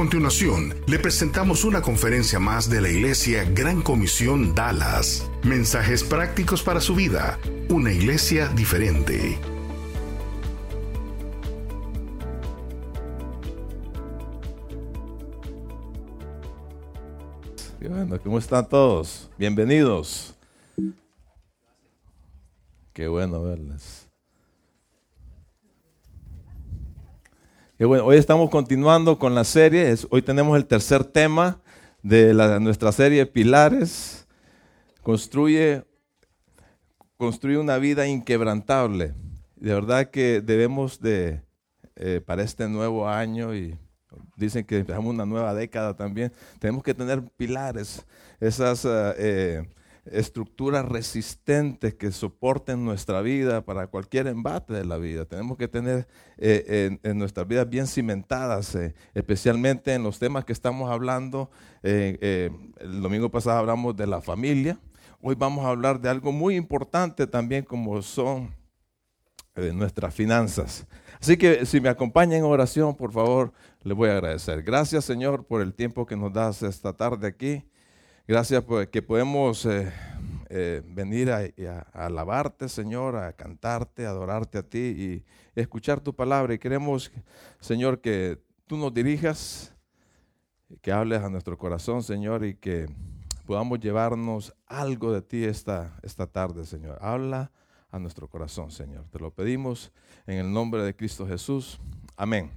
Continuación, le presentamos una conferencia más de la Iglesia Gran Comisión Dallas. Mensajes prácticos para su vida. Una iglesia diferente. bueno, ¿cómo están todos? Bienvenidos. Qué bueno verles. Hoy estamos continuando con la serie. hoy tenemos el tercer tema de nuestra serie Pilares. Construye, construye una vida inquebrantable. De verdad que debemos de, eh, para este nuevo año y dicen que empezamos una nueva década también, tenemos que tener pilares, esas eh, estructuras resistentes que soporten nuestra vida para cualquier embate de la vida. Tenemos que tener eh, en, nuestras vidas bien cimentadas, especialmente en los temas que estamos hablando. el domingo pasado hablamos de la familia. Hoy vamos a hablar de algo muy importante también como son nuestras finanzas. Así que si me acompañan en oración, por favor, les voy a agradecer. Gracias, Señor, por el tiempo que nos das esta tarde aquí. Gracias por que podemos eh, eh, venir a, alabarte, Señor, a cantarte, a adorarte a ti y escuchar tu palabra. Y queremos, Señor, que tú nos dirijas, que hables a nuestro corazón, Señor, y que podamos llevarnos algo de ti esta, esta tarde, Señor. Habla a nuestro corazón, Señor. Te lo pedimos en el nombre de Cristo Jesús. Amén.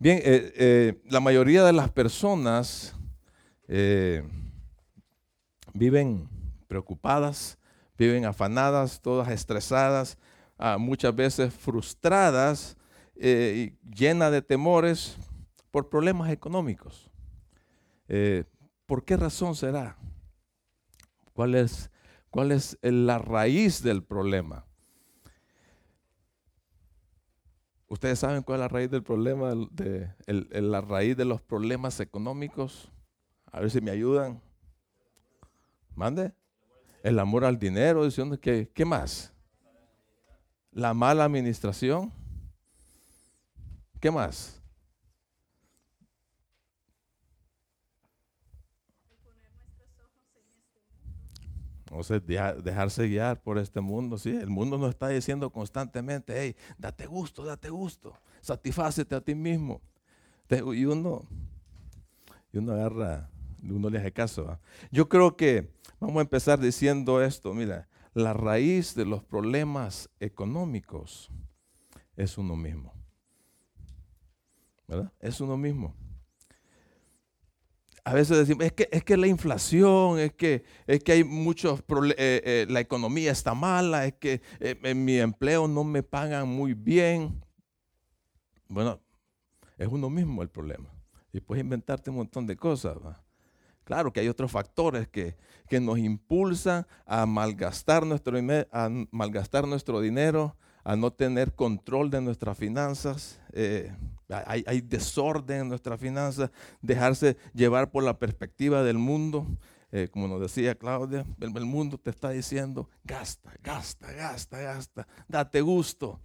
Bien, eh, la mayoría de las personas eh, viven preocupadas, viven afanadas, todas estresadas, ah, muchas veces frustradas, y llenas de temores por problemas económicos. ¿Por qué razón será? ¿Cuál es ¿Cuál es la raíz del problema? ¿Ustedes saben cuál es la raíz del problema, de, la raíz de los problemas económicos? A ver si me ayudan. Mande. El amor al dinero, diciendo que, ¿qué más? La mala administración. ¿Qué más? O sea, dejarse guiar por este mundo, sí. El mundo nos está diciendo constantemente, hey, date gusto, date gusto, satisfácete a ti mismo. Y uno, y uno agarra, uno le hace caso. Yo creo que vamos a empezar diciendo esto, mira, la raíz de los problemas económicos es uno mismo. ¿Verdad? Es uno mismo a veces decimos, es que, es que la inflación, es que, es que hay muchos problemas, eh, eh, la economía está mala, es que eh, en mi empleo no me pagan muy bien. Bueno, es uno mismo el problema. Y puedes inventarte un montón de cosas. Claro que hay otros factores que, que nos impulsan a malgastar nuestro, malgastar nuestro dinero, a no tener control de nuestras finanzas. Eh, hay, desorden en nuestras finanzas, dejarse llevar por la perspectiva del mundo. Eh, como nos decía Claudia, el, mundo te está diciendo, gasta, gasta, gasta, gasta, date gusto.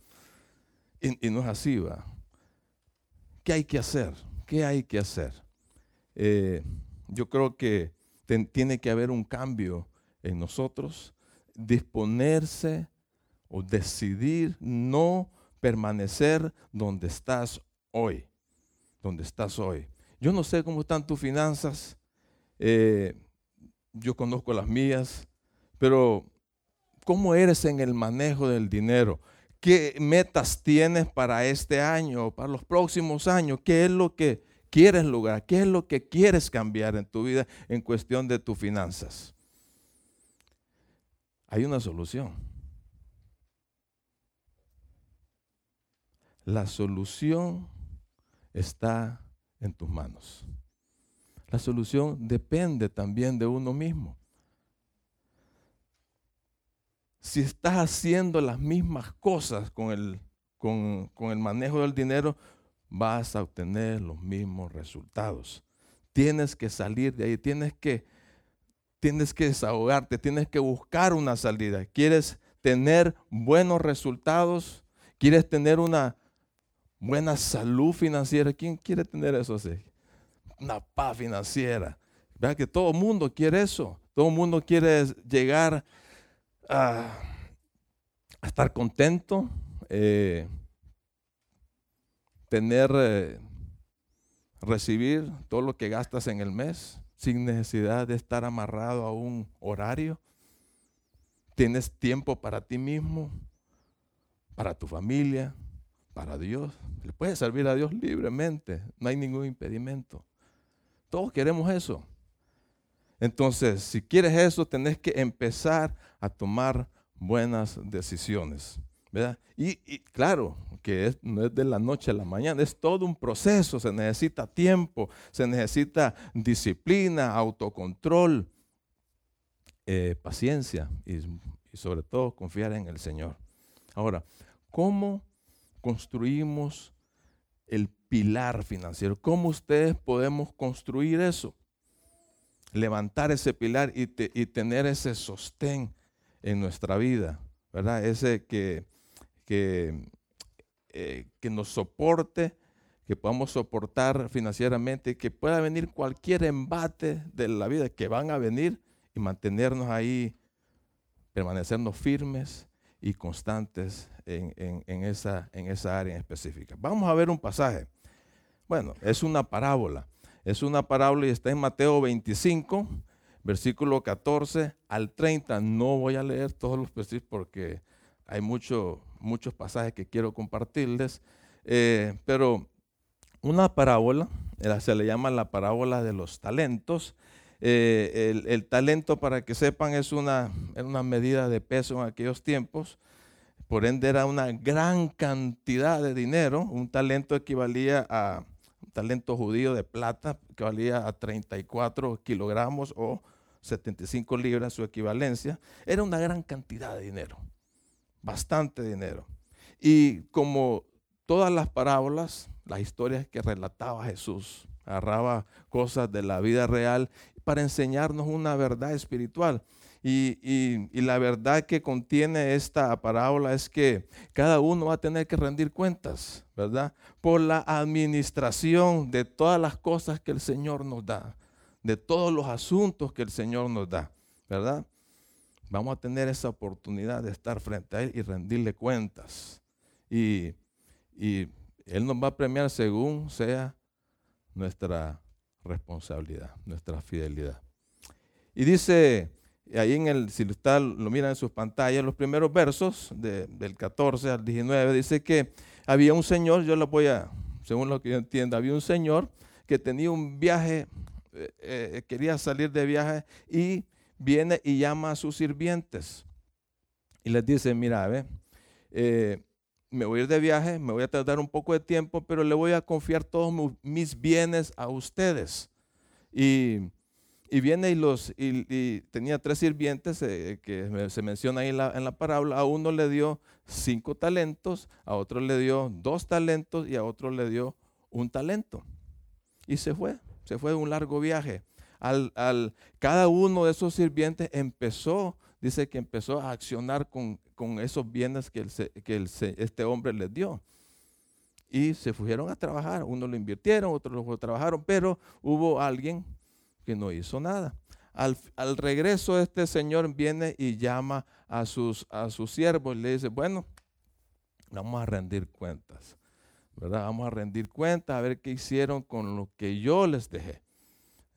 Y, no es así, va. ¿Qué hay que hacer? ¿Qué hay que hacer? Eh, yo creo que tiene que haber un cambio en nosotros, disponerse o decidir no permanecer donde estás hoy, donde estás hoy. Yo no sé cómo están tus finanzas, eh, yo conozco las mías, pero ¿cómo eres en el manejo del dinero? ¿Qué metas tienes para este año, para los próximos años? ¿Qué es lo que quieres lograr? ¿Qué es lo que quieres cambiar en tu vida en cuestión de tus finanzas? Hay una solución. La solución está en tus manos. La solución depende también de uno mismo. si estás haciendo las mismas cosas con el, con, con el manejo del dinero, vas a obtener los mismos resultados. Tienes que salir de ahí, tienes que, tienes que desahogarte, tienes que buscar una salida. ¿Quieres tener buenos resultados? ¿Quieres tener una buena salud financiera? ¿Quién quiere tener eso así? Una paz financiera. Vea que todo el mundo quiere eso. Todo el mundo quiere llegar a, estar contento, eh, tener, eh, recibir todo lo que gastas en el mes sin necesidad de estar amarrado a un horario. Tienes tiempo para ti mismo, para tu familia, para Dios. Le puedes servir a Dios libremente, no hay ningún impedimento. Todos queremos eso. Entonces, si quieres eso, tenés que empezar a tomar buenas decisiones. Y, claro, que no es de la noche a la mañana, es todo un proceso, se necesita tiempo, se necesita disciplina, autocontrol, eh, paciencia y, y sobre todo confiar en el Señor. Ahora, ¿cómo construimos el pilar financiero? ¿Cómo ustedes podemos construir eso? Levantar ese pilar y, y tener ese sostén en nuestra vida, ¿verdad? Ese que, que, eh, que nos soporte, que podamos soportar financieramente, que pueda venir cualquier embate de la vida que van a venir y mantenernos ahí, permanecernos firmes y constantes en, en, esa, en esa área específica. Vamos a ver un pasaje. Bueno, es una parábola. Es una parábola y está en Mateo 25, versículo 14 al 30. No voy a leer todos los versículos porque hay mucho, muchos pasajes que quiero compartirles, eh, pero una parábola, eh, se le llama la parábola de los talentos. Eh, el, talento, para que sepan, es una, medida de peso en aquellos tiempos. Por ende, era una gran cantidad de dinero. Un talento equivalía a un talento judío de plata, que valía a 34 kilogramos o 75 libras, su equivalencia. Era una gran cantidad de dinero bastante dinero. Y como todas las parábolas, las historias que relataba Jesús, agarraba cosas de la vida real para enseñarnos una verdad espiritual. Y, la verdad que contiene esta parábola es que cada uno va a tener que rendir cuentas, ¿verdad? Por la administración de todas las cosas que el Señor nos da, de todos los asuntos que el Señor nos da, ¿verdad? Vamos a tener esa oportunidad de estar frente a Él y rendirle cuentas. Y, Él nos va a premiar según sea nuestra responsabilidad, nuestra fidelidad. Y dice, ahí en el, si está, lo miran en sus pantallas, los primeros versos del 14 al 19, dice que había un señor, yo lo voy a, según lo que yo entiendo, había un señor que tenía un viaje, eh, eh, quería salir de viaje y viene y llama a sus sirvientes y les dice, mira, ve, eh, me voy a ir de viaje, me voy a tardar un poco de tiempo, pero le voy a confiar todos mis bienes a ustedes. Y, viene y los, y, tenía tres sirvientes eh, que se menciona ahí en la, en la parábola, a uno le dio cinco talentos, a otro le dio dos talentos y a otro le dio un talento. Y se fue, se fue de un largo viaje al, cada uno de esos sirvientes empezó, dice que empezó a accionar con, esos bienes que, que este hombre les dio. Y se fueron a trabajar. Uno lo invirtieron, otros lo trabajaron, pero hubo alguien que no hizo nada. Al, al, regreso este señor viene y llama a sus, a sus siervos y le dice, bueno, vamos a rendir cuentas, ¿verdad? Vamos a rendir cuentas a ver qué hicieron con lo que yo les dejé.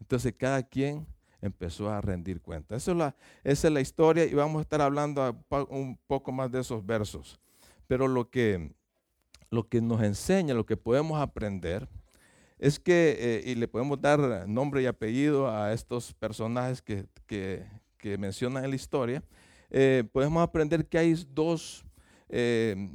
Entonces cada quien empezó a rendir cuenta. Esa es, la, historia y vamos a estar hablando un poco más de esos versos. Pero lo que, lo que nos enseña, lo que podemos aprender, es que, eh, y le podemos dar nombre y apellido a estos personajes que, que, mencionan en la historia, eh, podemos aprender que hay dos, eh,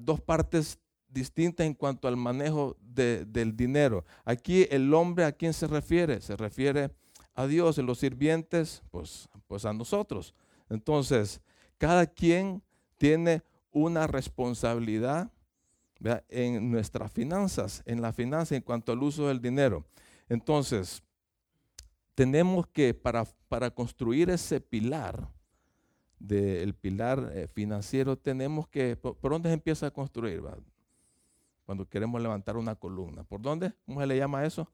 dos partes distinta en cuanto al manejo del dinero. Aquí el hombre a quién se refiere? Se refiere a Dios, y los sirvientes, pues, pues a nosotros. Entonces, Cada quien tiene una responsabilidad en nuestras finanzas, en la finanza en cuanto al uso del dinero. Entonces, tenemos que, para, para construir ese pilar, del pilar eh, financiero, tenemos que, ¿por, dónde se empieza a construir? Cuando queremos levantar una columna. ¿Por dónde? ¿Cómo se le llama eso?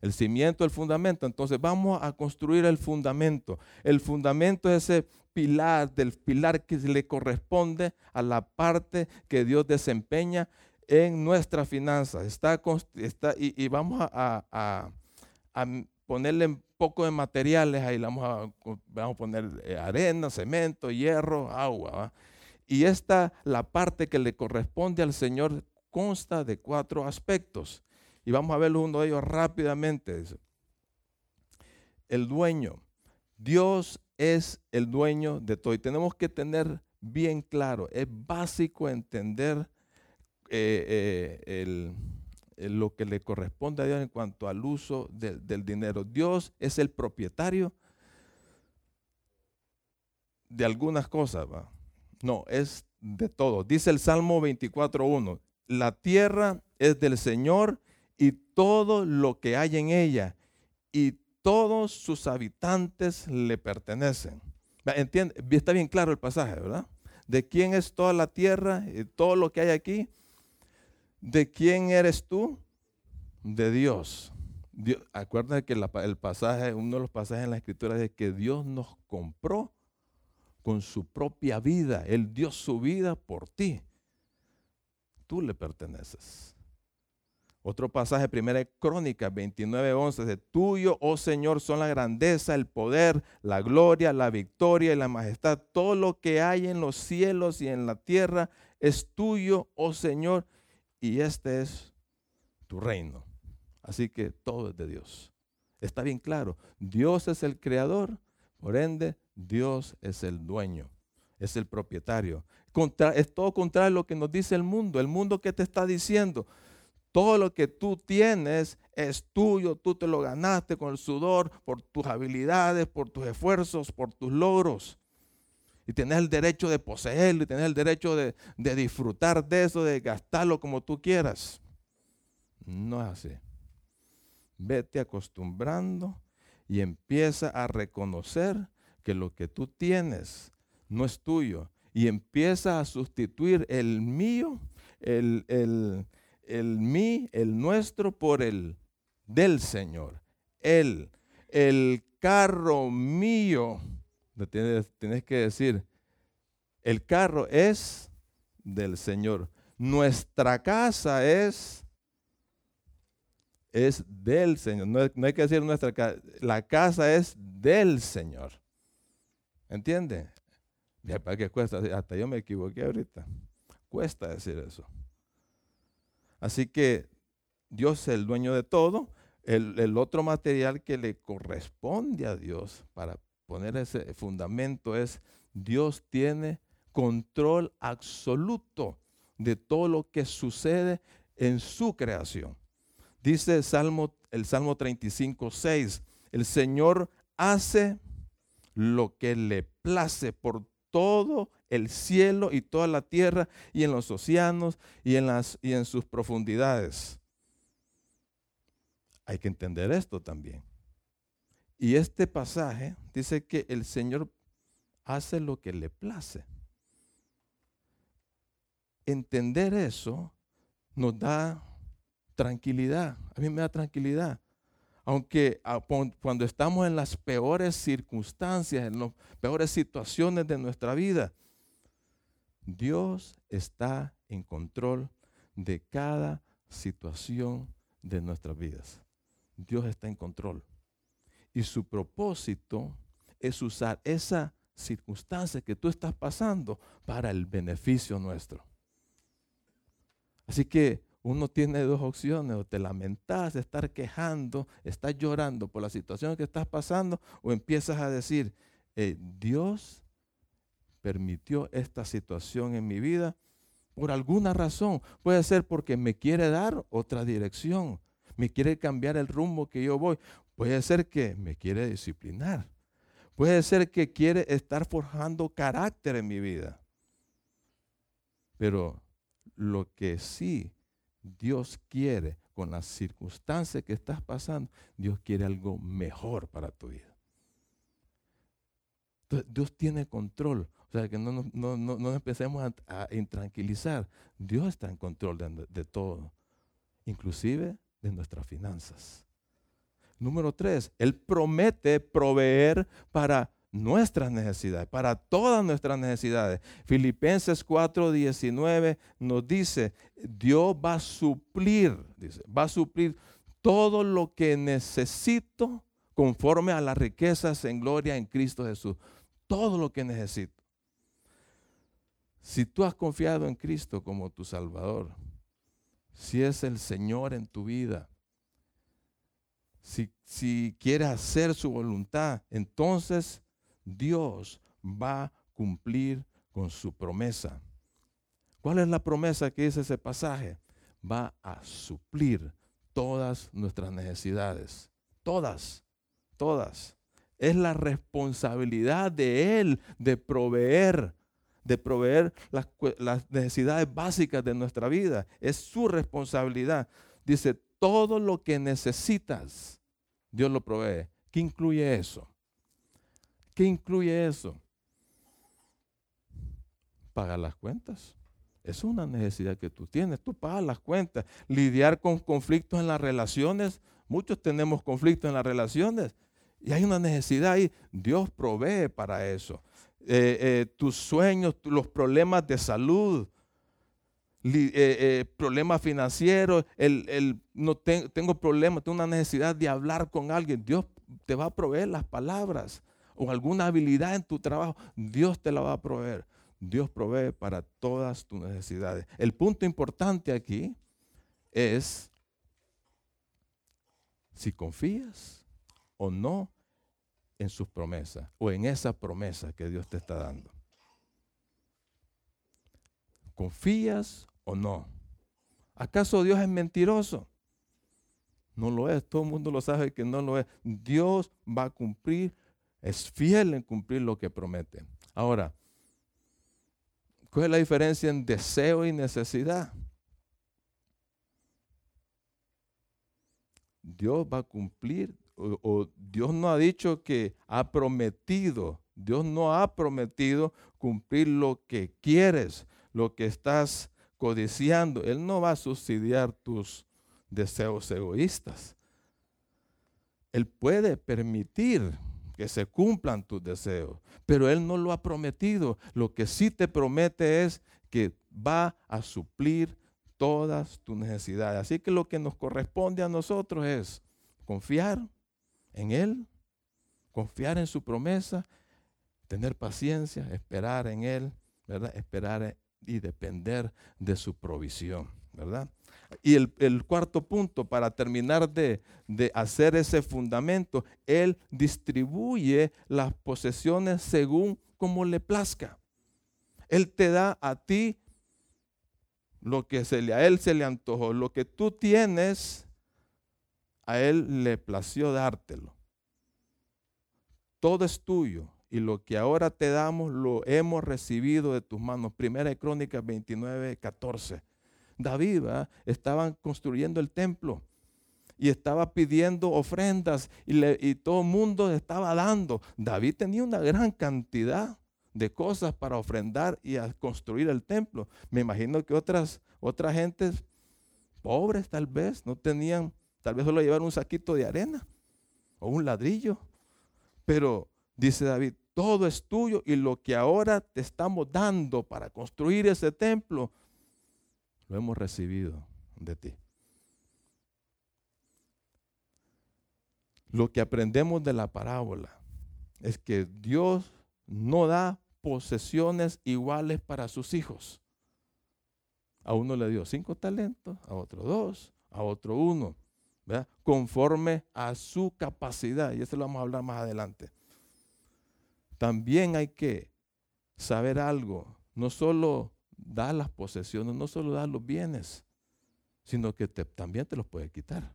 El cimiento, el fundamento. Entonces vamos a construir el fundamento. El fundamento es ese pilar, del pilar que le corresponde a la parte que Dios desempeña en nuestras finanzas. Está, y, vamos a, ponerle un poco de materiales, ahí vamos a, vamos a poner eh, arena, cemento, hierro, agua. Y esta, la parte que le corresponde al Señor, consta de cuatro aspectos. Y vamos a ver uno de ellos rápidamente. El dueño. Dios es el dueño de todo. Y tenemos que tener bien claro, es básico entender eh, eh, lo que le corresponde a Dios en cuanto al uso del dinero. Dios es el propietario de algunas cosas. No, es de todo. Dice el Salmo 24.1, la tierra es del Señor y todo lo que hay en ella, y todos sus habitantes le pertenecen. ¿Entiende? Está bien claro el pasaje, ¿verdad? ¿De quién es toda la tierra y todo lo que hay aquí? ¿De quién eres tú? De Dios. acuérdense que el pasaje, uno de los pasajes en la escritura es que Dios nos compró con su propia vida. Él dio su vida por ti. Tú le perteneces. Otro pasaje, primera crónica 29, 11, de tuyo, oh Señor, son la grandeza, el poder, la gloria, la victoria y la majestad. Todo lo que hay en los cielos y en la tierra es tuyo, oh Señor, y este es tu reino. Así que todo es de Dios. Está bien claro, Dios es el creador, por ende, Dios es el dueño, es el propietario. Es todo contrario a lo que nos dice el mundo. El mundo que te está diciendo, todo lo que tú tienes es tuyo, tú te lo ganaste con el sudor, por tus habilidades, por tus esfuerzos, por tus logros. Y tienes el derecho de poseerlo y tienes el derecho de, disfrutar de eso, de gastarlo como tú quieras. No es así. Vete acostumbrando y empieza a reconocer que lo que tú tienes no es tuyo. Y empieza a sustituir el mío, el, el, el mí, el nuestro, por el del Señor. Él, el carro mío, tienes, tienes que decir, el carro es del Señor. Nuestra casa es, es del Señor. No, hay que decir nuestra casa, la casa es del Señor. ¿Entiende? ¿Para qué cuesta? Hasta yo me equivoqué ahorita. Cuesta decir eso. Así que Dios es el dueño de todo. El, otro material que le corresponde a Dios para poner ese fundamento es Dios tiene control absoluto de todo lo que sucede en su creación. Dice el Salmo, el Salmo 35, 6, el Señor hace lo que le place por todo el cielo y toda la tierra y en los océanos y en, las, y en sus profundidades. Hay que entender esto también. Y este pasaje dice que el Señor hace lo que le place. Entender eso nos da tranquilidad. A mí me da tranquilidad aunque ah, cuando estamos en las peores circunstancias, en las peores situaciones de nuestra vida, Dios está en control de cada situación de nuestras vidas. Dios está en control. Y su propósito es usar esa circunstancia que tú estás pasando para el beneficio nuestro. Así que uno tiene dos opciones, o te lamentas estar quejando, estás llorando por la situación que estás pasando, o empiezas a decir, eh, Dios permitió esta situación en mi vida por alguna razón. Puede ser porque me quiere dar otra dirección, me quiere cambiar el rumbo que yo voy. Puede ser que me quiere disciplinar. Puede ser que quiere estar forjando carácter en mi vida. Pero lo que sí Dios quiere con las circunstancias que estás pasando, Dios quiere algo mejor para tu vida. Entonces, Dios tiene control. O sea, que no, nos empecemos a, intranquilizar. Dios está en control de, de todo, inclusive de nuestras finanzas. Número tres, Él promete proveer para nuestras necesidades, para todas nuestras necesidades. Filipenses 4:19 nos dice, Dios va a suplir, dice, va a suplir todo lo que necesito conforme a las riquezas en gloria en Cristo Jesús. Todo lo que necesito. Si tú has confiado en Cristo como tu Salvador, si es el Señor en tu vida, si, si quieres hacer su voluntad, entonces Dios va a cumplir con su promesa. ¿Cuál es la promesa que dice ese pasaje? Va a suplir todas nuestras necesidades. Todas, todas. Es la responsabilidad de Él de proveer, de proveer las, necesidades básicas de nuestra vida. Es su responsabilidad. Dice, todo lo que necesitas, Dios lo provee. ¿Qué incluye eso? ¿Qué incluye eso? Pagar las cuentas. Es una necesidad que tú tienes. Tú pagas las cuentas. Lidiar con conflictos en las relaciones. Muchos tenemos conflictos en las relaciones. Y hay una necesidad ahí. Dios provee para eso. Eh, eh, tus sueños, los problemas de salud, eh, problemas financieros, el, no tengo problemas, tengo una necesidad de hablar con alguien. Dios te va a proveer las palabras o alguna habilidad en tu trabajo, Dios te la va a proveer. Dios provee para todas tus necesidades. El punto importante aquí es si confías o no en sus promesas o en esa promesa que Dios te está dando. ¿Confías o no? ¿Acaso Dios es mentiroso? No lo es, todo el mundo lo sabe que no lo es. Dios va a cumplir es fiel en cumplir lo que promete. Ahora, ¿cuál es la diferencia en deseo y necesidad? Dios va a cumplir, o, Dios no ha dicho que ha prometido, Dios no ha prometido cumplir lo que quieres, lo que estás codiciando. Él no va a subsidiar tus deseos egoístas. Él puede permitir que se cumplan tus deseos. Pero Él no lo ha prometido. Lo que sí te promete es que va a suplir todas tus necesidades. Así que lo que nos corresponde a nosotros es confiar en Él, confiar en su promesa, tener paciencia, esperar en Él, ¿verdad? Esperar y depender de su provisión, Y el, cuarto punto, para terminar de, de, hacer ese fundamento, Él distribuye las posesiones según como le plazca. Él te da a ti lo que se le, a Él se le antojó. Lo que tú tienes, a Él le plació dártelo. Todo es tuyo y lo que ahora te damos lo hemos recibido de tus manos. Primera de Crónicas 29, 14. David, estaban construyendo el templo y estaba pidiendo ofrendas y, todo el mundo estaba dando. David tenía una gran cantidad de cosas para ofrendar y a construir el templo. Me imagino que otras, otras gentes pobres tal vez no tenían, tal vez solo llevar un saquito de arena o un ladrillo. Pero dice David, todo es tuyo y lo que ahora te estamos dando para construir ese templo lo hemos recibido de ti. Lo que aprendemos de la parábola es que Dios no da posesiones iguales para sus hijos. A uno le dio cinco talentos, a otro dos, a otro uno, conforme a su capacidad. Y eso lo vamos a hablar más adelante. También hay que saber algo, no solo da las posesiones, no solo da los bienes, sino que también te los puede quitar.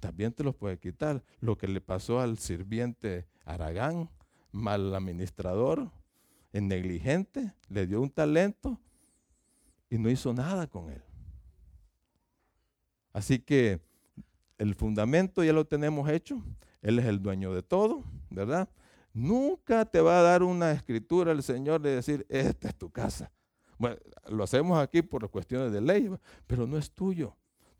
También te los puede quitar. Lo que le pasó al sirviente Aragán, mal administrador, negligente, le dio un talento y no hizo nada con él. Así que el fundamento ya lo tenemos hecho. Él es el dueño de todo, ¿verdad? Nunca te va a dar una escritura el Señor de decir, esta es tu casa. Lo hacemos aquí por cuestiones de ley, pero no es tuyo.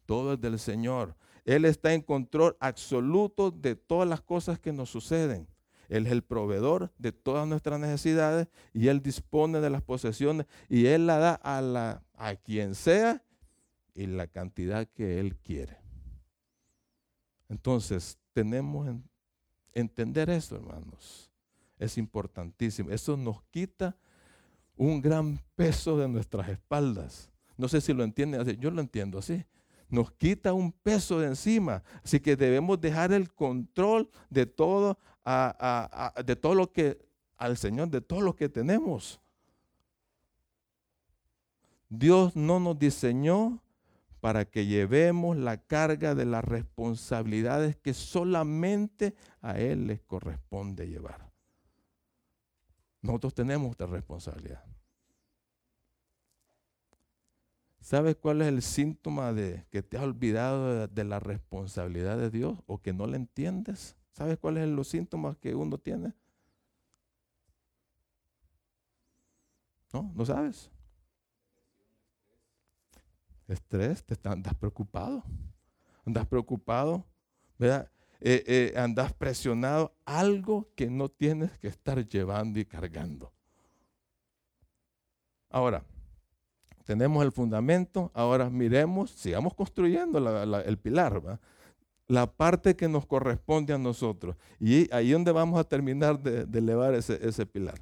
Todo es del Señor. Él está en control absoluto de todas las cosas que nos suceden. Él es el proveedor de todas nuestras necesidades y Él dispone de las posesiones y Él la da a, la, a quien sea y la cantidad que Él quiere. Entonces, tenemos que entender eso, hermanos. Es importantísimo. Eso nos quita un gran peso de nuestras espaldas. No sé si lo entienden así. Yo lo entiendo así. Nos quita un peso de encima. Así que debemos dejar el control de todo, de todo lo que al Señor, de todo lo que tenemos. Dios no nos diseñó para que llevemos la carga de las responsabilidades que solamente a Él les corresponde llevar. Nosotros tenemos esta responsabilidad. ¿Sabes cuál es el síntoma de que te has olvidado de, la responsabilidad de Dios o que no la entiendes? ¿Sabes cuáles son los síntomas que uno tiene? ¿No? ¿No sabes? Estrés, te andas preocupado. Andas preocupado, ¿verdad? Eh, eh, andas presionado. Algo que no tienes que estar llevando y cargando. Ahora, tenemos el fundamento, ahora miremos, sigamos construyendo el pilar, la parte que nos corresponde a nosotros. Y ahí es donde vamos a terminar de, elevar ese, pilar.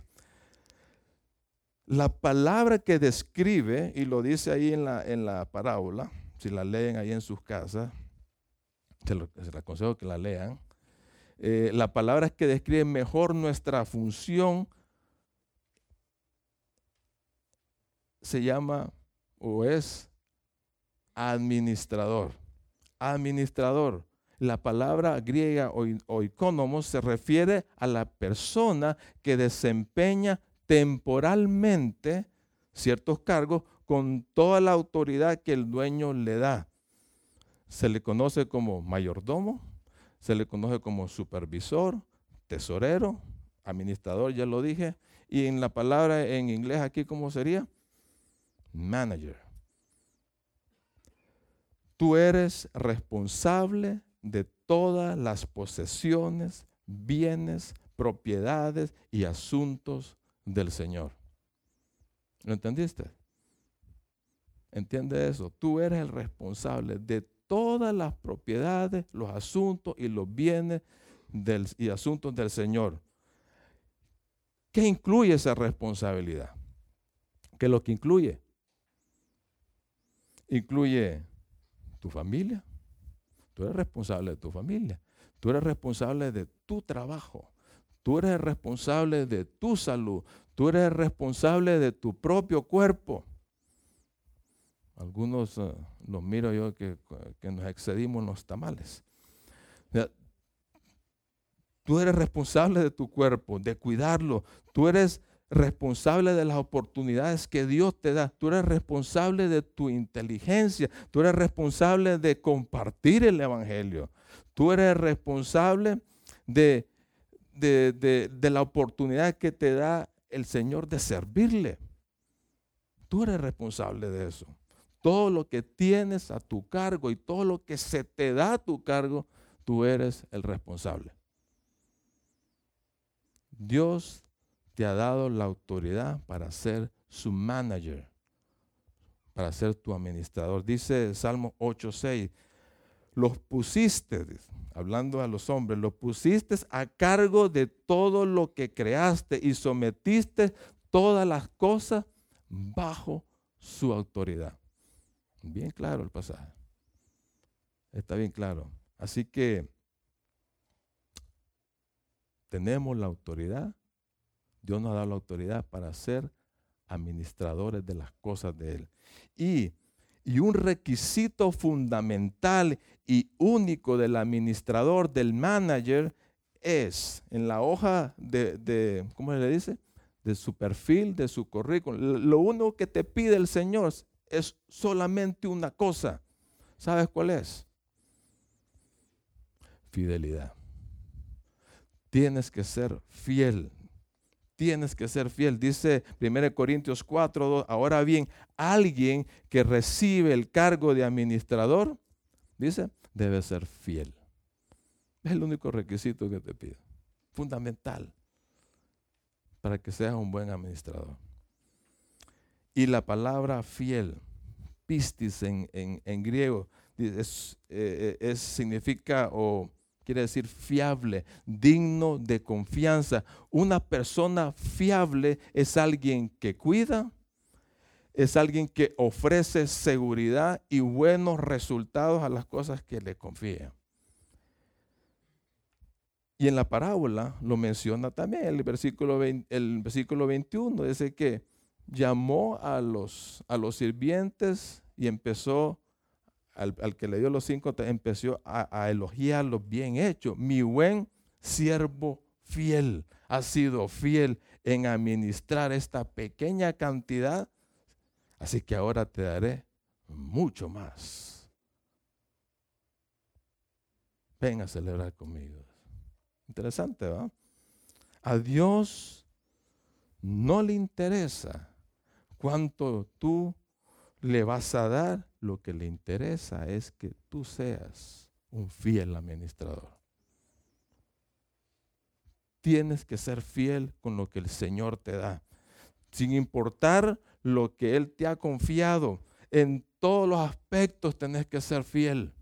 La palabra que describe, y lo dice ahí en la parábola, si la leen ahí en sus casas, se, lo, les aconsejo que la lean, eh, la palabra que describe mejor nuestra función se llama o es administrador. Administrador. La palabra griega oikonomos se refiere a la persona que desempeña temporalmente ciertos cargos con toda la autoridad que el dueño le da. Se le conoce como mayordomo, se le conoce como supervisor, tesorero, administrador, ya lo dije, y en la palabra en inglés aquí, ¿cómo sería? manager. Tú eres responsable de todas las posesiones, bienes, propiedades y asuntos del Señor. ¿Lo entendiste? ¿Entiende eso? Tú eres el responsable de todas las propiedades, los asuntos y los bienes y asuntos del Señor. ¿Qué incluye esa responsabilidad? ¿Qué es lo que incluye? incluye tu familia. Tú eres responsable de tu familia. Tú eres responsable de tu trabajo. Tú eres responsable de tu salud. Tú eres responsable de tu propio cuerpo. Algunos uh, los miro yo que, nos excedimos en los tamales. Tú eres responsable de tu cuerpo, de cuidarlo. Tú eres responsable de las oportunidades que Dios te da. Tú eres responsable de tu inteligencia. Tú eres responsable de compartir el Evangelio. Tú eres responsable de, de, la oportunidad que te da el Señor de servirle. Tú eres responsable de eso. Todo lo que tienes a tu cargo y todo lo que se te da a tu cargo, tú eres el responsable. Dios te ha dado la autoridad para ser su manager, para ser tu administrador. Dice Salmo 8:6, los pusiste, hablando a los hombres, los pusiste a cargo de todo lo que creaste y sometiste todas las cosas bajo su autoridad. Bien claro el pasaje. Está bien claro. Así que tenemos la autoridad Dios nos ha dado la autoridad para ser administradores de las cosas de Él. Y, un requisito fundamental y único del administrador, del manager, es en la hoja de, de ¿cómo se le dice? De su perfil, de su currículum. Lo único que te pide el Señor es solamente una cosa. ¿Sabes cuál es? Fidelidad. Tienes que ser fiel. Tienes que ser fiel. Dice 1 Corintios 4, 2. Ahora bien, alguien que recibe el cargo de administrador, dice, debe ser fiel. Es el único requisito que te pido. Fundamental para que seas un buen administrador. Y la palabra fiel, pistis en, griego, es, eh, es, significa o quiere decir fiable, digno de confianza. Una persona fiable es alguien que cuida, es alguien que ofrece seguridad y buenos resultados a las cosas que le confía. Y en la parábola lo menciona también el versículo, el versículo 21, dice que llamó a los, a los sirvientes y empezó, al, que le dio los cinco, empezó a, a elogiarlos bien hecho. Mi buen siervo fiel, ha sido fiel en administrar esta pequeña cantidad, así que ahora te daré mucho más. Ven a celebrar conmigo. Interesante, ¿va? A Dios no le interesa cuánto tú le vas a dar, lo que le interesa es que tú seas un fiel administrador. Tienes que ser fiel con lo que el Señor te da, sin importar lo que Él te ha confiado. En todos los aspectos tenés que ser fiel.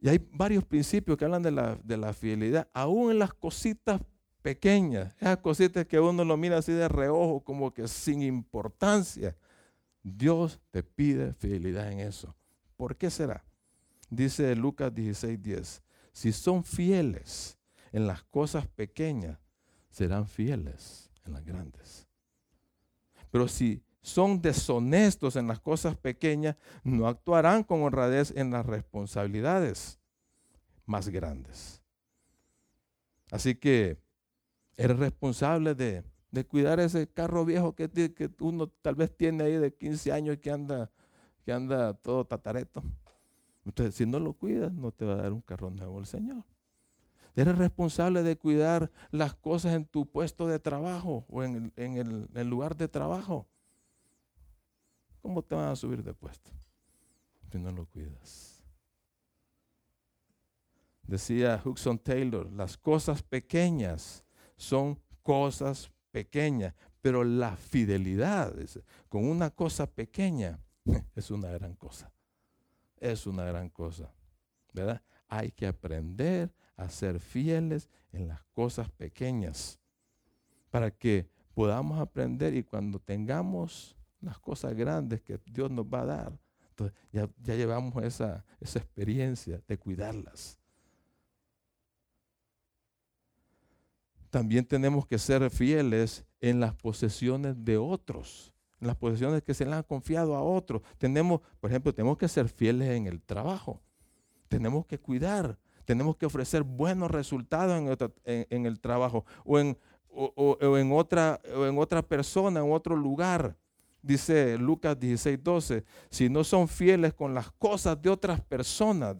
Y hay varios principios que hablan de la, de la fidelidad, aún en las cositas pequeñas, esas cositas que uno lo mira así de reojo, como que sin importancia. Dios te pide fidelidad en eso. ¿Por qué será? Dice Lucas 16, 10. Si son fieles en las cosas pequeñas, serán fieles en las grandes. Pero si son deshonestos en las cosas pequeñas, no actuarán con honradez en las responsabilidades más grandes. Así que eres responsable de, cuidar ese carro viejo que, que, uno tal vez tiene ahí de 15 años que anda, que anda todo tatareto. Entonces, si no lo cuidas, no te va a dar un carro nuevo el Señor. Eres responsable de cuidar las cosas en tu puesto de trabajo o en el lugar de trabajo. ¿Cómo te van a subir de puesto si no lo cuidas? Decía Hudson Taylor, las cosas pequeñas son cosas pequeñas, pero la fidelidad con una cosa pequeña es una gran cosa. Es una gran cosa, ¿verdad? Hay que aprender a ser fieles en las cosas pequeñas para que podamos aprender y cuando tengamos las cosas grandes que Dios nos va a dar. Entonces ya, llevamos esa, esa experiencia de cuidarlas. También tenemos que ser fieles en las posesiones de otros, en las posesiones que se le han confiado a otros. Tenemos, por ejemplo, tenemos que ser fieles en el trabajo. Tenemos que cuidar, tenemos que ofrecer buenos resultados en, el trabajo o en, otra, o en otra persona, en otro lugar. Dice Lucas 16, 12, si no son fieles con las cosas de otras personas,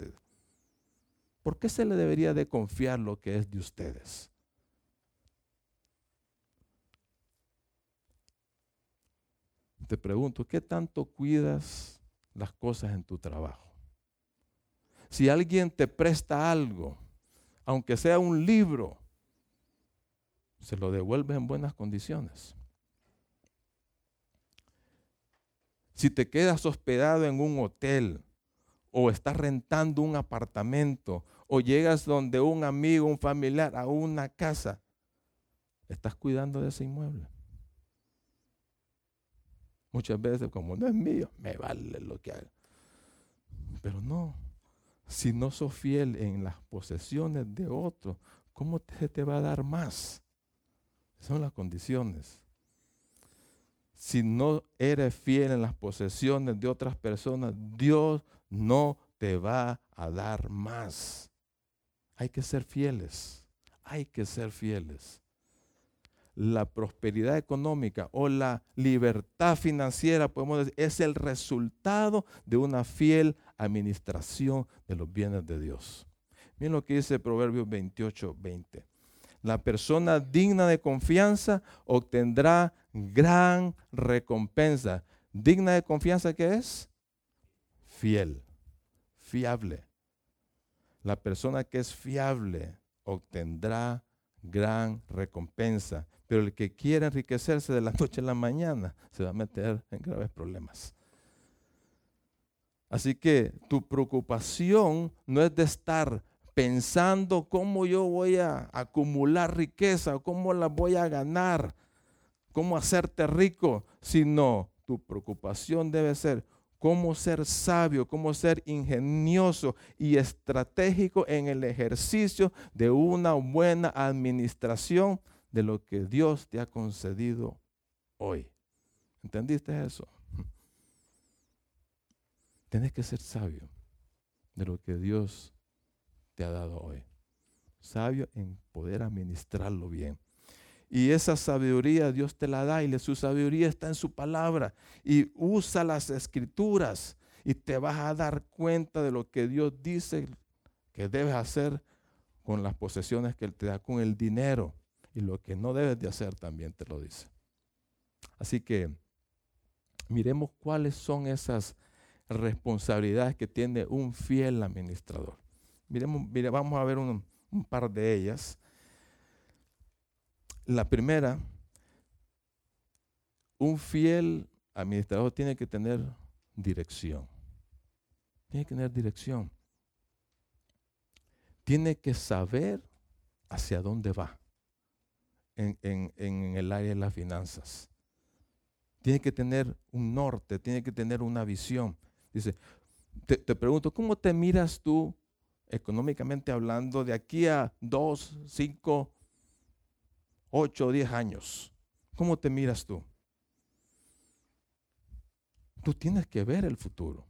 ¿por qué se le debería de confiar lo que es de ustedes? Te pregunto, ¿qué tanto cuidas las cosas en tu trabajo? Si alguien te presta algo, aunque sea un libro, se lo devuelves en buenas condiciones. Si te quedas hospedado en un hotel o estás rentando un apartamento o llegas donde un amigo, un familiar, a una casa, estás cuidando de ese inmueble. Muchas veces, como no es mío, me vale lo que haga. Pero no, si no sos fiel en las posesiones de otro, ¿cómo te, te va a dar más? Son las condiciones si no eres fiel en las posesiones de otras personas, Dios no te va a dar más. Hay que ser fieles. Hay que ser fieles. La prosperidad económica o la libertad financiera, podemos decir, es el resultado de una fiel administración de los bienes de Dios. Miren lo que dice Proverbios 28, 20. La persona digna de confianza obtendrá gran recompensa. ¿Digna de confianza qué es? Fiel, fiable. La persona que es fiable obtendrá gran recompensa. Pero el que quiere enriquecerse de la noche a la mañana se va a meter en graves problemas. Así que tu preocupación no es de estar pensando cómo yo voy a acumular riqueza, cómo la voy a ganar, cómo hacerte rico, sino tu preocupación debe ser cómo ser sabio, cómo ser ingenioso y estratégico en el ejercicio de una buena administración de lo que Dios te ha concedido hoy. ¿Entendiste eso? Tienes que ser sabio de lo que Dios ha dado hoy. Sabio en poder administrarlo bien. Y esa sabiduría Dios te la da y su sabiduría está en su palabra. Y usa las escrituras y te vas a dar cuenta de lo que Dios dice que debes hacer con las posesiones que Él te da, con el dinero. Y lo que no debes de hacer también te lo dice. Así que miremos cuáles son esas responsabilidades que tiene un fiel administrador. Miremos, vamos a ver un, un par de ellas. La primera, un fiel administrador tiene que tener dirección. Tiene que tener dirección. Tiene que saber hacia dónde va en, el área de las finanzas. Tiene que tener un norte, tiene que tener una visión. Dice, te, te pregunto, ¿cómo te miras tú económicamente hablando, de aquí a dos, cinco, ocho, diez años. ¿Cómo te miras tú? Tú tienes que ver el futuro.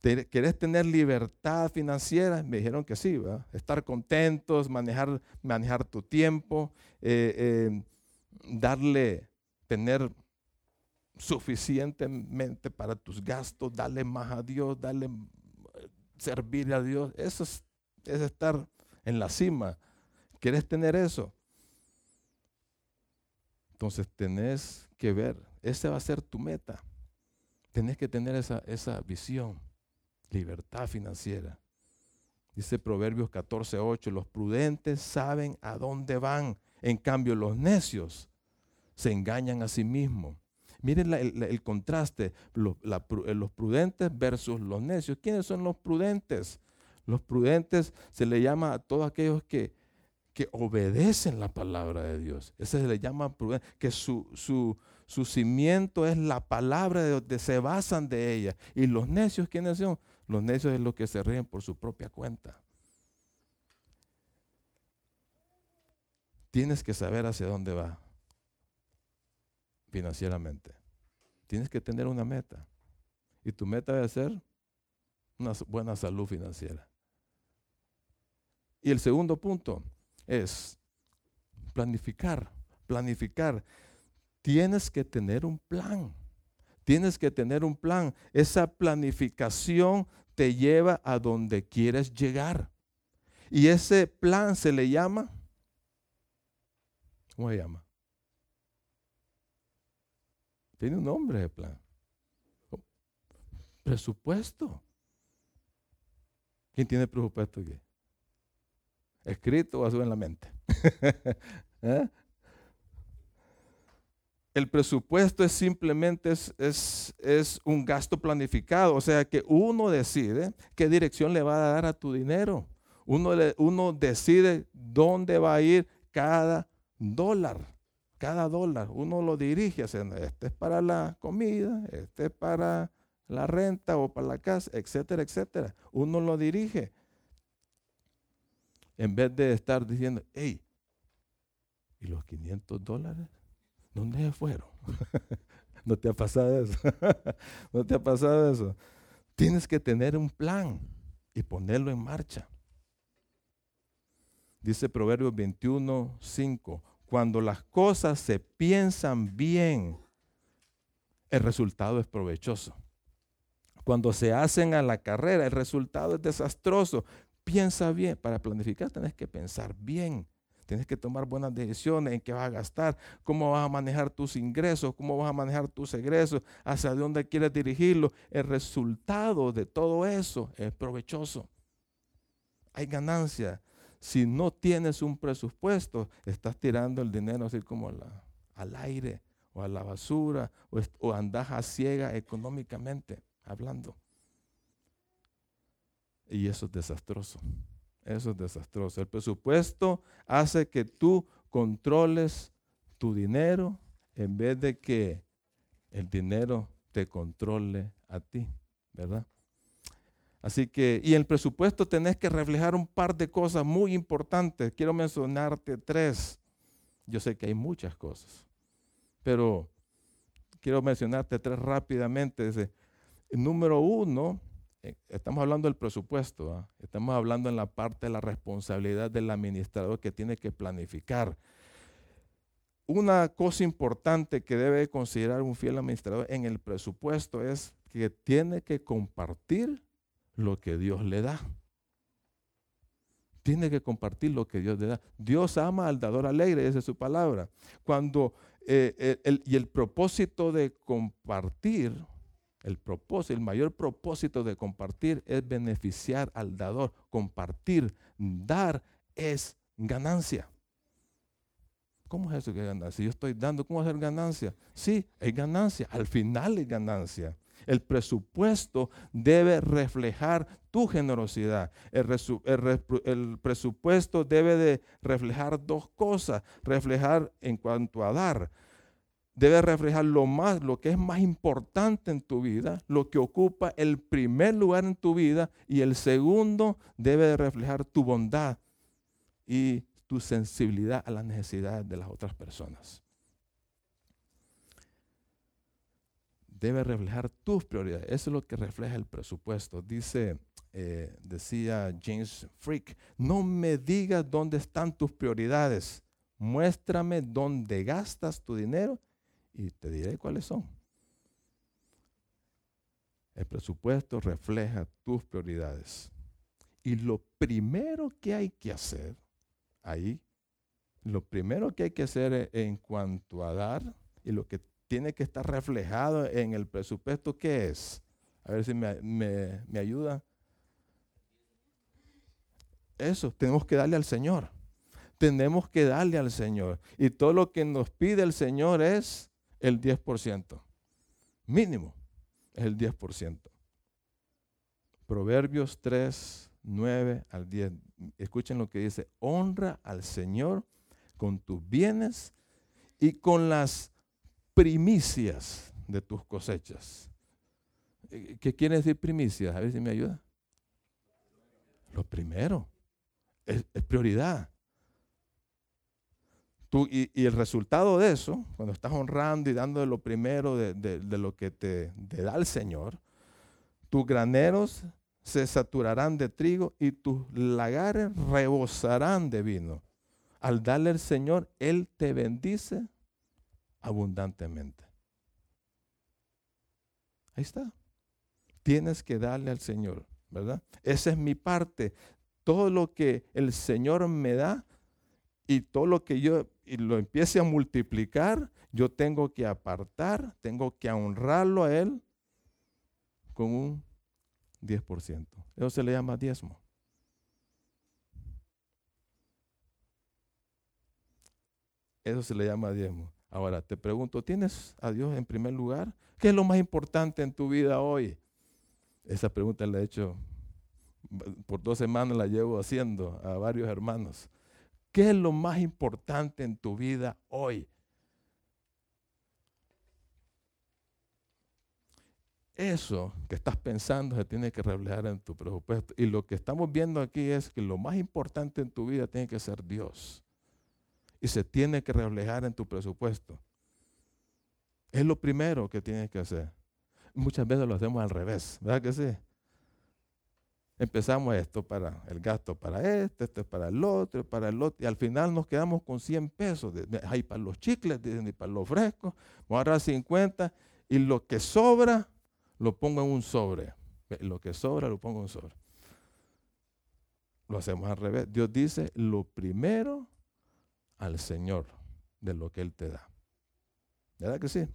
¿Querés tener libertad financiera? Me dijeron que sí, ¿verdad? Estar contentos, manejar, manejar tu tiempo, eh, eh, darle, tener suficientemente para tus gastos, darle más a Dios, darle servir a Dios, eso es, estar en la cima. ¿Quieres tener eso? Entonces tenés que ver, esa va a ser tu meta. Tenés que tener esa, esa visión, libertad financiera. Dice Proverbios 14:8, los prudentes saben a dónde van, en cambio los necios se engañan a sí mismos. Miren el, contraste, eh, los, prudentes versus los necios. ¿Quiénes son los prudentes? Los prudentes se le llama a todos aquellos que, que obedecen la palabra de Dios. Ese se le llama prudente, que su, su, cimiento es la palabra de Dios, se basan de ella. Y los necios, ¿quiénes son? Los necios es los que se ríen por su propia cuenta. Tienes que saber hacia dónde va financieramente. Tienes que tener una meta. Y tu meta debe ser una buena salud financiera. Y el segundo punto es planificar, planificar. Tienes que tener un plan. Tienes que tener un plan. Esa planificación te lleva a donde quieres llegar. Y ese plan se le llama, ¿cómo se llama? Tiene un nombre de plan. Presupuesto. ¿Quién tiene presupuesto aquí? ¿Escrito o azul en la mente? ¿Eh? El presupuesto es simplemente es, es, un gasto planificado, o sea que uno decide qué dirección le va a dar a tu dinero. Uno, uno decide dónde va a ir cada dólar cada dólar uno lo dirige, haciendo este es para la comida, este es para la renta o para la casa, etcétera, etcétera. Uno lo dirige. En vez de estar diciendo, hey, ¿y los 500 dólares? ¿Dónde se fueron? ¿No te ha pasado eso? ¿No te ha pasado eso? Tienes que tener un plan y ponerlo en marcha. Dice Proverbios 21, 5. Cuando las cosas se piensan bien, el resultado es provechoso. Cuando se hacen a la carrera, el resultado es desastroso. Piensa bien. Para planificar tienes que pensar bien. Tienes que tomar buenas decisiones en qué vas a gastar, cómo vas a manejar tus ingresos, cómo vas a manejar tus egresos, hacia dónde quieres dirigirlo. El resultado de todo eso es provechoso. Hay ganancia. Si no tienes un presupuesto, estás tirando el dinero así como al aire o a la basura o, o andas a ciega económicamente hablando. Y eso es desastroso. Eso es desastroso. El presupuesto hace que tú controles tu dinero en vez de que el dinero te controle a ti, ¿verdad? Así que, y el presupuesto tenés que reflejar un par de cosas muy importantes. Quiero mencionarte tres. Yo sé que hay muchas cosas, pero quiero mencionarte tres rápidamente. Número uno, estamos hablando del presupuesto, ¿ah? estamos hablando en la parte de la responsabilidad del administrador que tiene que planificar. Una cosa importante que debe considerar un fiel administrador en el presupuesto es que tiene que compartir lo que Dios le da. Tiene que compartir lo que Dios le da. Dios ama al dador alegre, esa es su palabra. Cuando, eh, y el propósito de compartir el propósito, el mayor propósito de compartir es beneficiar al dador. Compartir, dar es ganancia. ¿Cómo es eso que es ganancia? Yo estoy dando, ¿cómo es ganancia? Sí, es ganancia. Al final es ganancia. El presupuesto debe reflejar tu generosidad. El, el, presupuesto debe de reflejar dos cosas. Reflejar en cuanto a dar, debe reflejar lo más, lo que es más importante en tu vida, lo que ocupa el primer lugar en tu vida y el segundo debe de reflejar tu bondad y tu sensibilidad a las necesidades de las otras personas. Debe reflejar tus prioridades. Eso es lo que refleja el presupuesto. Dice, eh, decía James Frick, no me digas dónde están tus prioridades. Muéstrame dónde gastas tu dinero y te diré cuáles son. El presupuesto refleja tus prioridades. Y lo primero que hay que hacer ahí, lo primero que hay que hacer en cuanto a dar y lo que tiene que estar reflejado en el presupuesto, ¿qué es? A ver si me, me ayuda. Eso, tenemos que darle al Señor. Tenemos que darle al Señor. Y todo lo que nos pide el Señor es el 10%. Mínimo es el 10%. Proverbios 3, 9 al 10. Escuchen lo que dice. Honra al Señor con tus bienes y con las primicias de tus cosechas. Eh, ¿Qué quiere decir primicias? A ver si me ayuda. Lo primero. es prioridad y, el resultado de eso, cuando estás honrando y dando de lo primero de, lo que te, da el Señor, tus graneros se saturarán de trigo y tus lagares rebosarán de vino. Al darle al Señor, Él te bendice abundantemente. Ahí está. Tienes que darle al Señor, ¿verdad? Esa es mi parte. Todo lo que el Señor me da y todo lo que yo y lo empiece a multiplicar, yo tengo que apartar, tengo que honrarlo a Él con un 10%. Eso se le llama diezmo. Eso se le llama diezmo. Ahora te pregunto, ¿tienes a Dios en primer lugar? ¿Qué es lo más importante en tu vida hoy? Esa pregunta la he hecho por dos semanas, la llevo haciendo a varios hermanos. ¿Qué es lo más importante en tu vida hoy? Eso que estás pensando se tiene que reflejar en tu presupuesto. Y lo que estamos viendo aquí es que lo más importante en tu vida tiene que ser Dios. Y se tiene que reflejar en tu presupuesto. Es lo primero que tienes que hacer. Muchas veces lo hacemos al revés, ¿verdad que sí? Empezamos esto para el gasto para este, esto es para el otro, para el otro, y al final nos quedamos con 100 pesos. Hay para los chicles, y para los frescos, vamos a agarrar 50 y lo que sobra lo pongo en un sobre. Lo que sobra lo pongo en un sobre. Lo hacemos al revés. Dios dice lo primero al Señor de lo que Él te da. ¿Verdad que sí?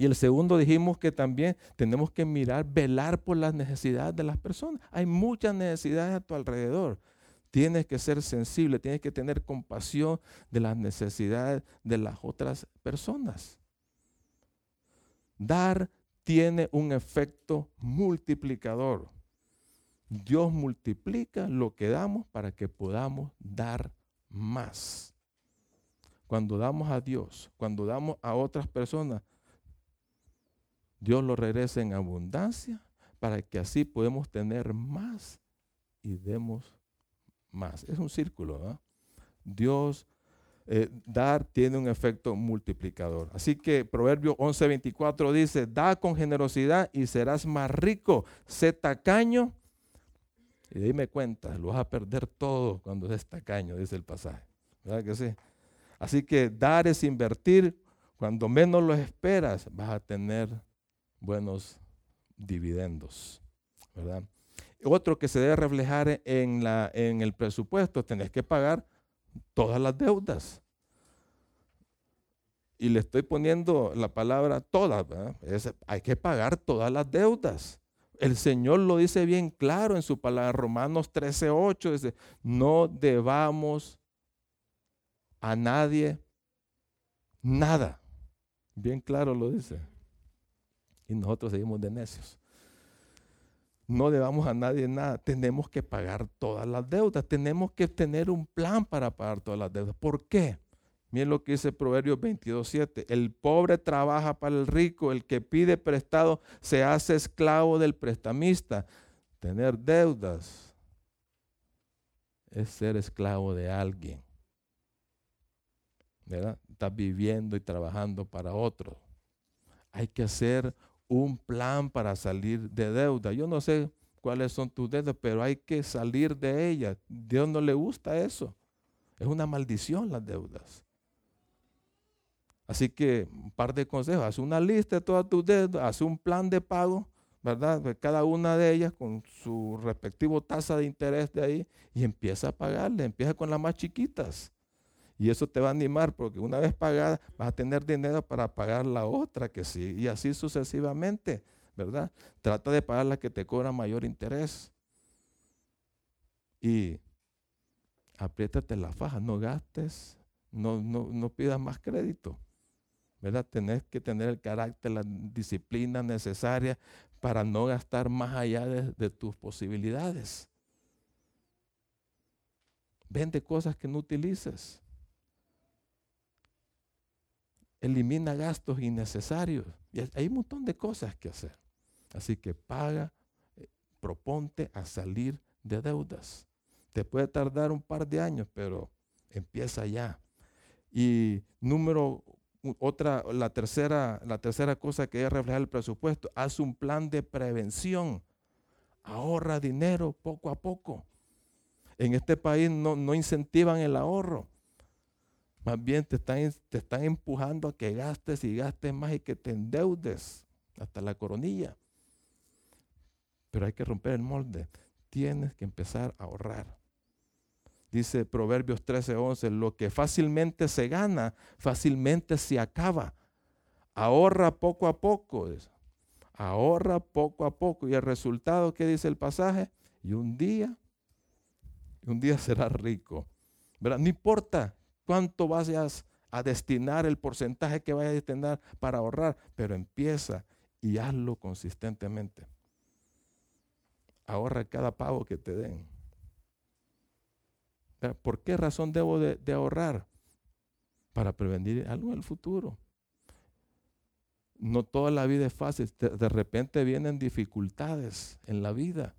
Y el segundo dijimos que también tenemos que mirar, velar por las necesidades de las personas. Hay muchas necesidades a tu alrededor. Tienes que ser sensible, tienes que tener compasión de las necesidades de las otras personas. Dar tiene un efecto multiplicador. Dios multiplica lo que damos para que podamos dar más. Cuando damos a Dios, cuando damos a otras personas, Dios lo regresa en abundancia para que así podemos tener más y demos más. Es un círculo. Dios eh, dar tiene un efecto multiplicador. Así que Proverbio 11:24 dice, da con generosidad y serás más rico. Sé tacaño y dime cuenta, lo vas a perder todo cuando es tacaño, dice el pasaje. ¿Verdad que sí? Así que dar es invertir. Cuando menos lo esperas, vas a tener buenos dividendos, ¿verdad? Otro que se debe reflejar en, la, en el presupuesto, tenés que pagar todas las deudas. Y le estoy poniendo la palabra todas, hay que pagar todas las deudas. El Señor lo dice bien claro en su palabra, Romanos 13:8, dice, no debamos a nadie nada. Bien claro lo dice. Y nosotros seguimos de necios. No debamos a nadie nada. Tenemos que pagar todas las deudas. Tenemos que tener un plan para pagar todas las deudas. ¿Por qué? Miren lo que dice Proverbios 22.7. El pobre trabaja para el rico. El que pide prestado se hace esclavo del prestamista. Tener deudas es ser esclavo de alguien. ¿Verdad? Estás viviendo y trabajando para otro. Hay que hacer un plan para salir de deuda. Yo no sé cuáles son tus deudas, pero hay que salir de ellas. Dios no le gusta eso. Es una maldición las deudas. Así que un par de consejos, haz una lista de todas tus deudas, haz un plan de pago, ¿verdad? Cada una de ellas con su respectivo tasa de interés de ahí y empieza a pagarle, empieza con las más chiquitas. Y eso te va a animar porque una vez pagada vas a tener dinero para pagar la otra que sí. Y así sucesivamente, ¿verdad? Trata de pagar la que te cobra mayor interés. Y apriétate la faja, no gastes, no, no, pidas más crédito. ¿verdad? Tenés que tener el carácter, la disciplina necesaria para no gastar más allá de, de, tus posibilidades. Vende cosas que no utilices elimina gastos innecesarios. Y hay un montón de cosas que hacer. Así que paga, eh, proponte a salir de deudas. Te puede tardar un par de años, pero empieza ya. Y número otra, la tercera, la tercera cosa que es reflejar el presupuesto, haz un plan de prevención. Ahorra dinero poco a poco. En este país no, no incentivan el ahorro. Más bien te están, te están empujando a que gastes y gastes más y que te endeudes hasta la coronilla. Pero hay que romper el molde. Tienes que empezar a ahorrar. Dice Proverbios 13:11, lo que fácilmente se gana, fácilmente se acaba. Ahorra poco a poco. Ahorra poco a poco. Y el resultado, ¿qué dice el pasaje? Y un día, un día será rico. ¿Verdad? No importa cuánto vayas a destinar, el porcentaje que vayas a destinar para ahorrar, pero empieza y hazlo consistentemente. Ahorra cada pago que te den. ¿Por qué razón debo de, ahorrar? Para prevenir algo en el futuro. No toda la vida es fácil. De, repente vienen dificultades en la vida.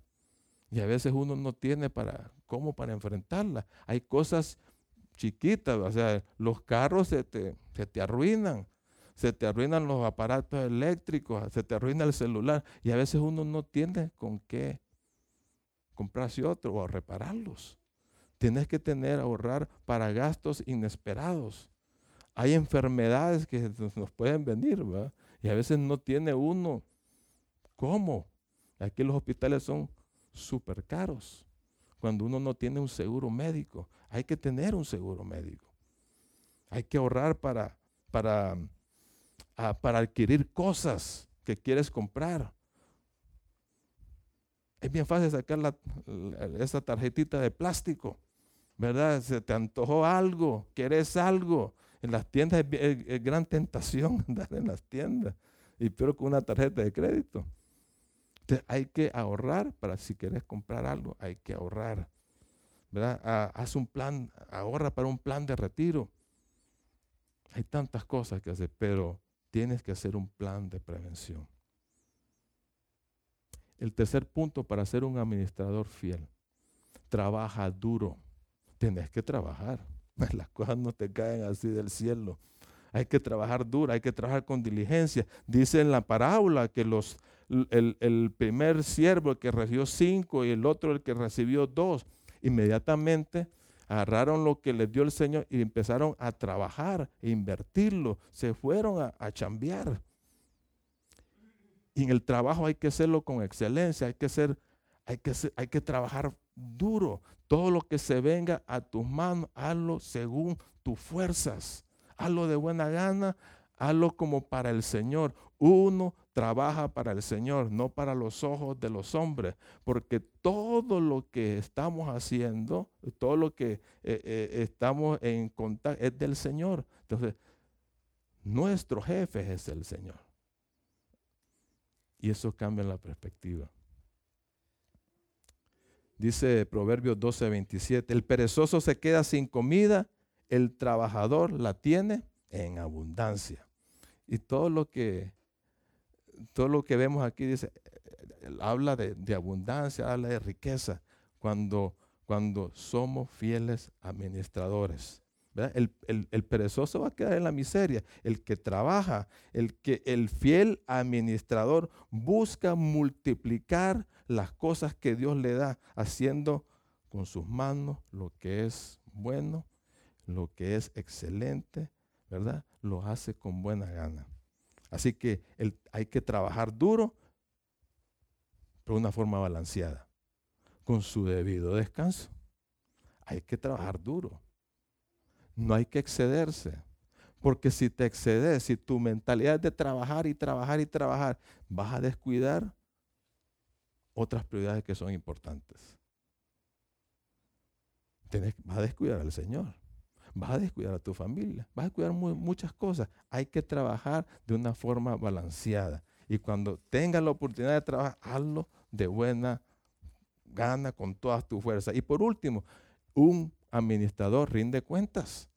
Y a veces uno no tiene para cómo para enfrentarla. Hay cosas chiquitas, o sea, los carros se te, se te arruinan, se te arruinan los aparatos eléctricos, se te arruina el celular y a veces uno no tiene con qué comprarse otro o repararlos. Tienes que tener, ahorrar para gastos inesperados. Hay enfermedades que nos pueden venir, ¿verdad? Y a veces no tiene uno. ¿Cómo? Aquí los hospitales son súper caros. Cuando uno no tiene un seguro médico, hay que tener un seguro médico. Hay que ahorrar para, para, ah, para adquirir cosas que quieres comprar. Es bien fácil sacar esa tarjetita de plástico, ¿verdad? Se te antojó algo, querés algo. En las tiendas es, gran tentación andar en las tiendas. Y peor con una tarjeta de crédito. Hay que ahorrar para si quieres comprar algo, hay que ahorrar. ¿verdad? Ah, haz un plan, ahorra para un plan de retiro. Hay tantas cosas que hacer, pero tienes que hacer un plan de prevención. El tercer punto para ser un administrador fiel, trabaja duro. Tienes que trabajar. Las cosas no te caen así del cielo. Hay que trabajar duro, hay que trabajar con diligencia. Dice en la parábola que los, el, el primer siervo que recibió cinco y el otro el que recibió dos, inmediatamente agarraron lo que les dio el Señor y empezaron a trabajar, a invertirlo, se fueron a, a chambear. Y en el trabajo hay que hacerlo con excelencia, hay que, ser, hay que, hay que trabajar duro. Todo lo que se venga a tus manos, hazlo según tus fuerzas. Hazlo de buena gana, hazlo como para el Señor. Uno trabaja para el Señor, no para los ojos de los hombres, porque todo lo que estamos haciendo, todo lo que eh, eh, estamos en contacto es del Señor. Entonces, nuestro jefe es el Señor. Y eso cambia la perspectiva. Dice Proverbios 12, 27, el perezoso se queda sin comida, el trabajador la tiene en abundancia. Y todo lo que todo lo que vemos aquí dice, habla de, abundancia, habla de riqueza, cuando, cuando somos fieles administradores. El, el, perezoso va a quedar en la miseria. El que trabaja, el que el fiel administrador busca multiplicar las cosas que Dios le da, haciendo con sus manos lo que es bueno, lo que es excelente, ¿verdad? Lo hace con buena gana. Así que hay que trabajar duro, pero de una forma balanceada, con su debido descanso. Hay que trabajar duro. No hay que excederse. Porque si te excedes, si tu mentalidad es de trabajar y trabajar y trabajar, vas a descuidar otras prioridades que son importantes. vas a descuidar al Señor vas a descuidar a tu familia, vas a descuidar muchas cosas. Hay que trabajar de una forma balanceada. Y cuando tengas la oportunidad de trabajar, hazlo de buena gana, con todas tus fuerzas. Y por último, un administrador rinde cuentas.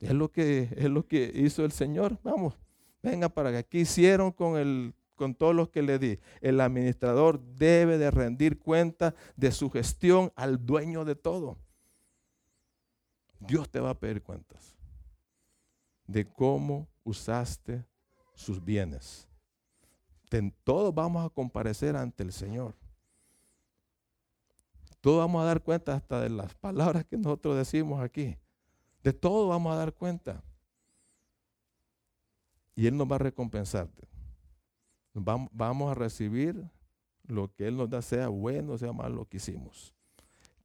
Es lo que, es lo que hizo el Señor. Vamos, venga para que ¿Qué hicieron con, el, con todos los que le di? El administrador debe de rendir cuenta de su gestión al dueño de todo. Dios te va a pedir cuentas de cómo usaste sus bienes. todos vamos a comparecer ante el Señor. Todos vamos a dar cuenta hasta de las palabras que nosotros decimos aquí. De todo vamos a dar cuenta. Y Él nos va a recompensarte. Vamos a recibir lo que Él nos da, sea bueno, sea malo lo que hicimos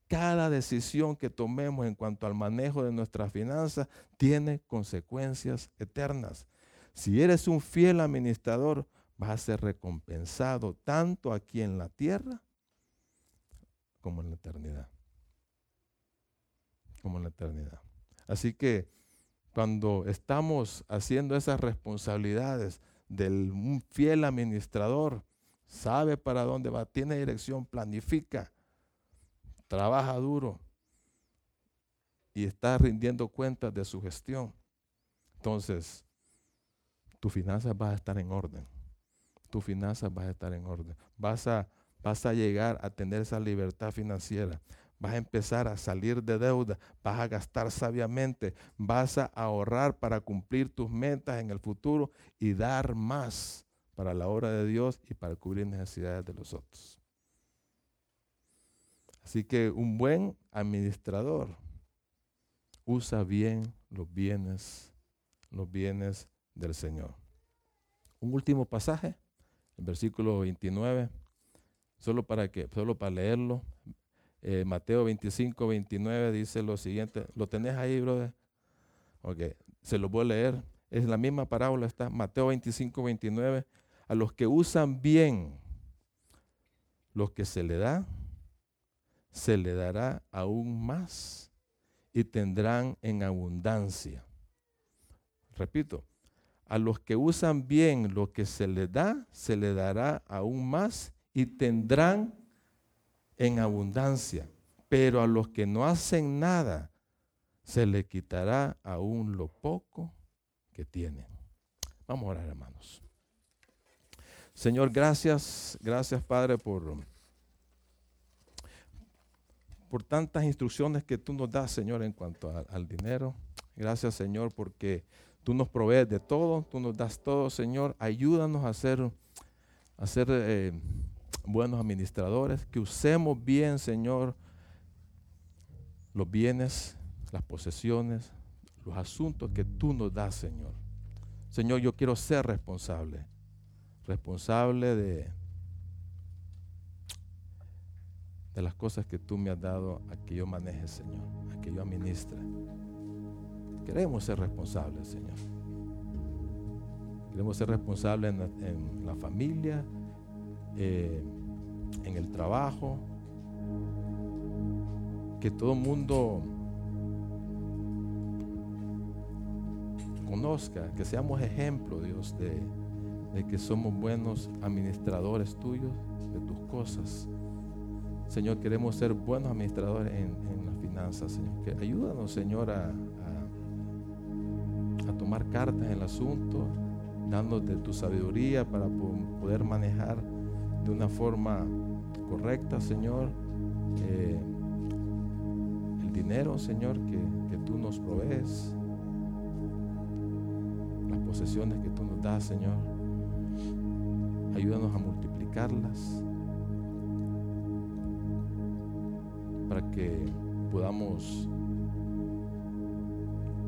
cada decisión que tomemos en cuanto al manejo de nuestras finanzas tiene consecuencias eternas. Si eres un fiel administrador, vas a ser recompensado tanto aquí en la tierra como en la eternidad. Como en la eternidad. Así que cuando estamos haciendo esas responsabilidades del fiel administrador, sabe para dónde va, tiene dirección, planifica trabaja duro y está rindiendo cuentas de su gestión, entonces tu finanzas va a estar en orden. Tu finanzas va a estar en orden. Vas a, vas a llegar a tener esa libertad financiera. Vas a empezar a salir de deuda, vas a gastar sabiamente, vas a ahorrar para cumplir tus metas en el futuro y dar más para la obra de Dios y para cubrir necesidades de los otros. Así que un buen administrador usa bien los bienes, los bienes del Señor. Un último pasaje, el versículo 29, solo para que, solo para leerlo. Eh, Mateo 25, 29 dice lo siguiente. ¿Lo tenés ahí, brother? Ok, se lo voy a leer. Es la misma parábola, está Mateo 25, 29. A los que usan bien lo que se le da, se le dará aún más y tendrán en abundancia. Repito, a los que usan bien lo que se les da, se le dará aún más y tendrán en abundancia. Pero a los que no hacen nada, se le quitará aún lo poco que tienen. Vamos a orar, hermanos. Señor, gracias, gracias Padre por, por tantas instrucciones que tú nos das, Señor, en cuanto al dinero. Gracias, Señor, porque Tú nos provees de todo, tú nos das todo, Señor. Ayúdanos a ser, eh, buenos administradores, que usemos bien, Señor, los bienes, las posesiones, los asuntos que tú nos das, Señor. Señor, yo quiero ser responsable, responsable de, de las cosas que tú me has dado a que yo maneje, Señor, a que yo administre. Queremos ser responsables, Señor. Queremos ser responsables en, la familia, eh, en el trabajo. Que todo el mundo conozca, que seamos ejemplo, Dios, de, que somos buenos administradores tuyos de tus cosas. Señor, queremos ser buenos administradores en, las finanzas, Señor. Que ayúdanos, Señor, a, tomar cartas en el asunto, dándote tu sabiduría para poder manejar de una forma correcta, Señor, eh, el dinero, Señor, que, que tú nos provees, las posesiones que tú nos das, Señor. Ayúdanos a multiplicarlas para que podamos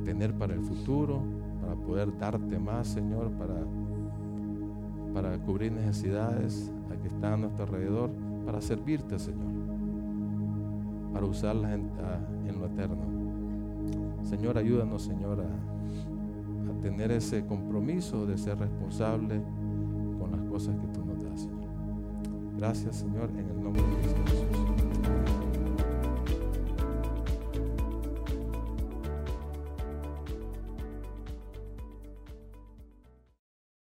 tener para el futuro para poder darte más, Señor, para, para cubrir necesidades que están a nuestro alrededor, para servirte, Señor, para usarlas en, en lo eterno. Señor, ayúdanos, Señor, a, a tener ese compromiso de ser responsable con las cosas que tú nos das, Señor. Gracias, Señor, en el nombre de Jesús.